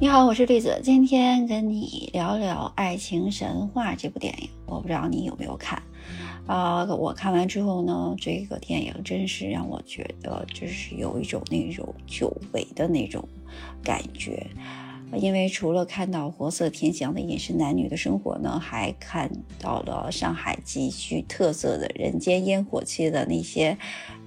你好，我是栗子，今天跟你聊聊《爱情神话》这部电影。我不知道你有没有看，啊，我看完之后呢，这个电影真是让我觉得就是有一种那种久违的那种感觉。因为除了看到活色天香的饮食男女的生活呢，还看到了上海极具特色的人间烟火气的那些，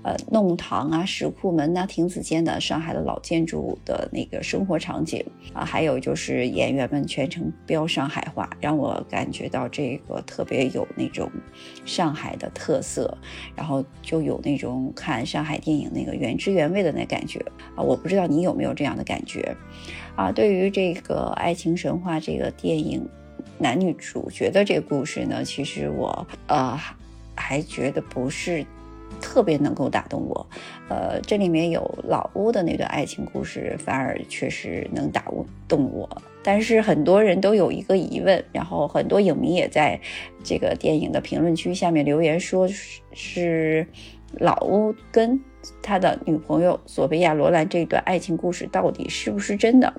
呃，弄堂啊、石库门呐、亭子间的上海的老建筑的那个生活场景啊，还有就是演员们全程飙上海话，让我感觉到这个特别有那种上海的特色，然后就有那种看上海电影那个原汁原味的那感觉啊！我不知道你有没有这样的感觉。啊，对于这个《爱情神话》这个电影男女主角的这个故事呢，其实我呃还觉得不是特别能够打动我。呃，这里面有老屋的那段爱情故事，反而确实能打动我。但是很多人都有一个疑问，然后很多影迷也在这个电影的评论区下面留言说，是老屋跟。他的女朋友索菲亚·罗兰这段爱情故事到底是不是真的？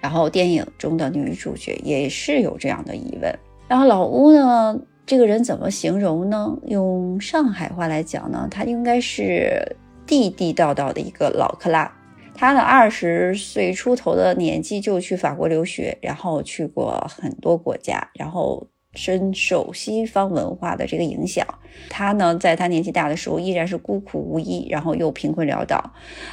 然后电影中的女主角也是有这样的疑问。然后老乌呢，这个人怎么形容呢？用上海话来讲呢，他应该是地地道道的一个老克拉。他呢，二十岁出头的年纪就去法国留学，然后去过很多国家，然后。深受西方文化的这个影响，他呢，在他年纪大的时候依然是孤苦无依，然后又贫困潦倒，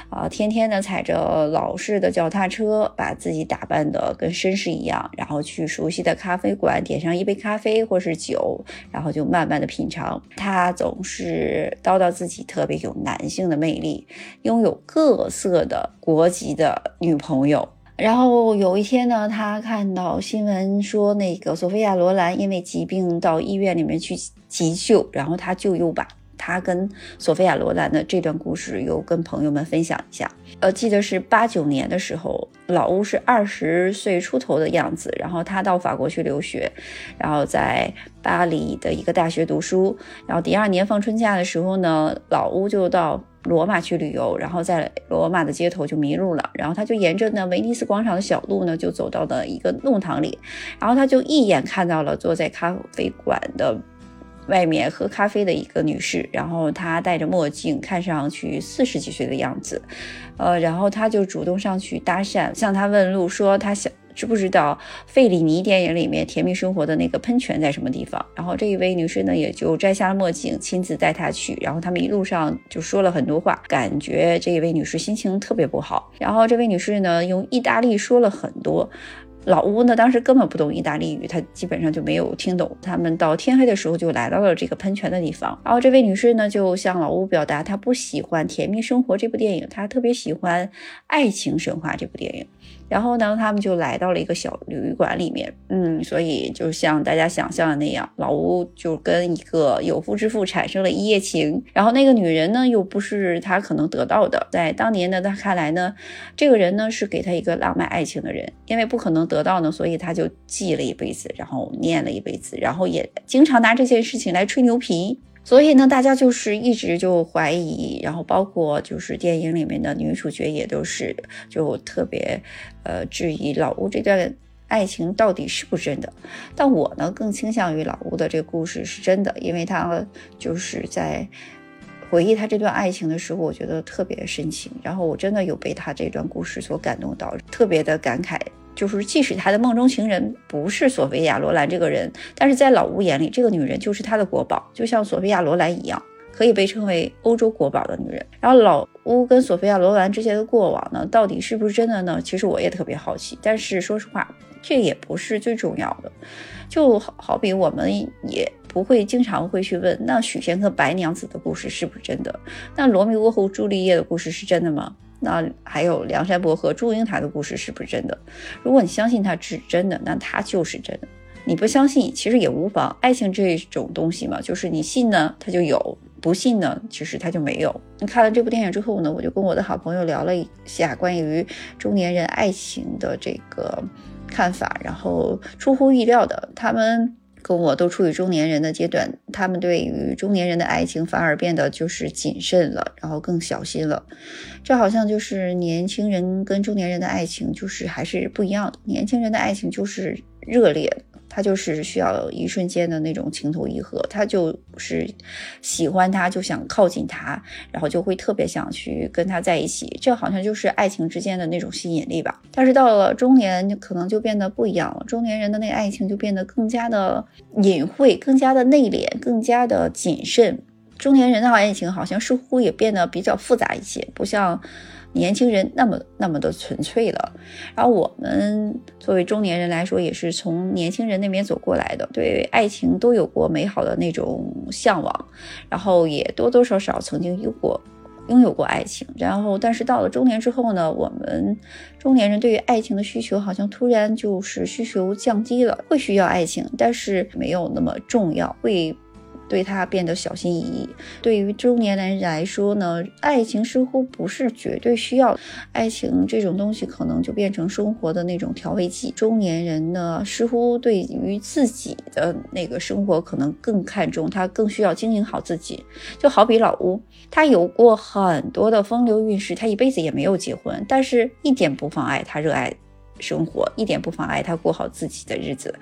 啊，天天呢踩着老式的脚踏车，把自己打扮的跟绅士一样，然后去熟悉的咖啡馆点上一杯咖啡或是酒，然后就慢慢的品尝。他总是叨叨自己特别有男性的魅力，拥有各色的国籍的女朋友。然后有一天呢，他看到新闻说，那个索菲亚·罗兰因为疾病到医院里面去急救，然后他就又把他跟索菲亚·罗兰的这段故事又跟朋友们分享一下。呃，记得是八九年的时候，老乌是二十岁出头的样子，然后他到法国去留学，然后在巴黎的一个大学读书，然后第二年放春假的时候呢，老乌就到。罗马去旅游，然后在罗马的街头就迷路了，然后他就沿着呢威尼斯广场的小路呢，就走到了一个弄堂里，然后他就一眼看到了坐在咖啡馆的外面喝咖啡的一个女士，然后她戴着墨镜，看上去四十几岁的样子，呃，然后他就主动上去搭讪，向她问路，说他想。知不知道费里尼电影里面甜蜜生活的那个喷泉在什么地方？然后这一位女士呢，也就摘下了墨镜，亲自带她去。然后他们一路上就说了很多话，感觉这一位女士心情特别不好。然后这位女士呢，用意大利说了很多。老乌呢，当时根本不懂意大利语，他基本上就没有听懂。他们到天黑的时候就来到了这个喷泉的地方。然后这位女士呢，就向老乌表达她不喜欢《甜蜜生活》这部电影，她特别喜欢《爱情神话》这部电影。然后呢，他们就来到了一个小旅馆里面，嗯，所以就像大家想象的那样，老屋就跟一个有妇之夫产生了一夜情。然后那个女人呢，又不是他可能得到的，在当年的他看来呢，这个人呢是给他一个浪漫爱情的人，因为不可能得到呢，所以他就记了一辈子，然后念了一辈子，然后也经常拿这件事情来吹牛皮。所以呢，大家就是一直就怀疑，然后包括就是电影里面的女主角也都是就特别，呃，质疑老吴这段爱情到底是不是真的。但我呢更倾向于老吴的这个故事是真的，因为他就是在回忆他这段爱情的时候，我觉得特别深情，然后我真的有被他这段故事所感动到，特别的感慨。就是，即使他的梦中情人不是索菲亚·罗兰这个人，但是在老吴眼里，这个女人就是他的国宝，就像索菲亚·罗兰一样，可以被称为欧洲国宝的女人。然后老吴跟索菲亚·罗兰之间的过往呢，到底是不是真的呢？其实我也特别好奇。但是说实话，这也不是最重要的。就好好比我们也不会经常会去问，那许仙和白娘子的故事是不是真的？那罗密欧和朱丽叶的故事是真的吗？那还有梁山伯和祝英台的故事是不是真的？如果你相信它是真的，那它就是真的；你不相信，其实也无妨。爱情这种东西嘛，就是你信呢，它就有；不信呢，其实它就没有。你看了这部电影之后呢，我就跟我的好朋友聊了一下关于中年人爱情的这个看法，然后出乎意料的，他们。跟我都处于中年人的阶段，他们对于中年人的爱情反而变得就是谨慎了，然后更小心了。这好像就是年轻人跟中年人的爱情就是还是不一样的。年轻人的爱情就是热烈。他就是需要一瞬间的那种情投意合，他就是喜欢他，就想靠近他，然后就会特别想去跟他在一起。这好像就是爱情之间的那种吸引力吧。但是到了中年，可能就变得不一样了。中年人的那个爱情就变得更加的隐晦，更加的内敛，更加的谨慎。中年人的爱情好像似乎也变得比较复杂一些，不像。年轻人那么那么的纯粹了，然后我们作为中年人来说，也是从年轻人那边走过来的，对爱情都有过美好的那种向往，然后也多多少少曾经有过拥有过爱情，然后但是到了中年之后呢，我们中年人对于爱情的需求好像突然就是需求降低了，会需要爱情，但是没有那么重要，会。对他变得小心翼翼。对于中年人来说呢，爱情似乎不是绝对需要。爱情这种东西可能就变成生活的那种调味剂。中年人呢，似乎对于自己的那个生活可能更看重，他更需要经营好自己。就好比老吴，他有过很多的风流韵事，他一辈子也没有结婚，但是一点不妨碍他热爱生活，一点不妨碍他过好自己的日子。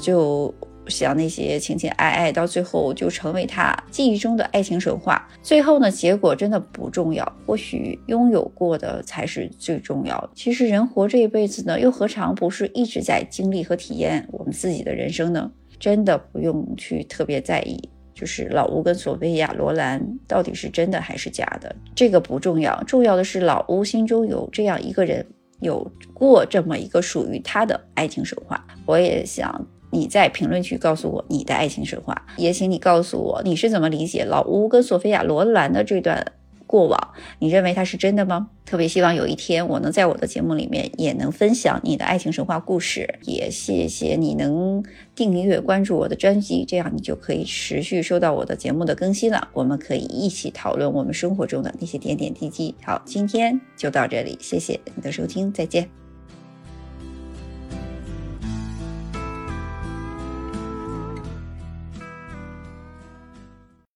就。像那些情情爱爱，到最后就成为他记忆中的爱情神话。最后呢，结果真的不重要，或许拥有过的才是最重要的。其实人活这一辈子呢，又何尝不是一直在经历和体验我们自己的人生呢？真的不用去特别在意，就是老吴跟索菲亚罗兰到底是真的还是假的，这个不重要。重要的是老吴心中有这样一个人，有过这么一个属于他的爱情神话。我也想。你在评论区告诉我你的爱情神话，也请你告诉我你是怎么理解老吴跟索菲亚罗兰的这段过往？你认为它是真的吗？特别希望有一天我能在我的节目里面也能分享你的爱情神话故事。也谢谢你能订阅关注我的专辑，这样你就可以持续收到我的节目的更新了。我们可以一起讨论我们生活中的那些点点滴滴。好，今天就到这里，谢谢你的收听，再见。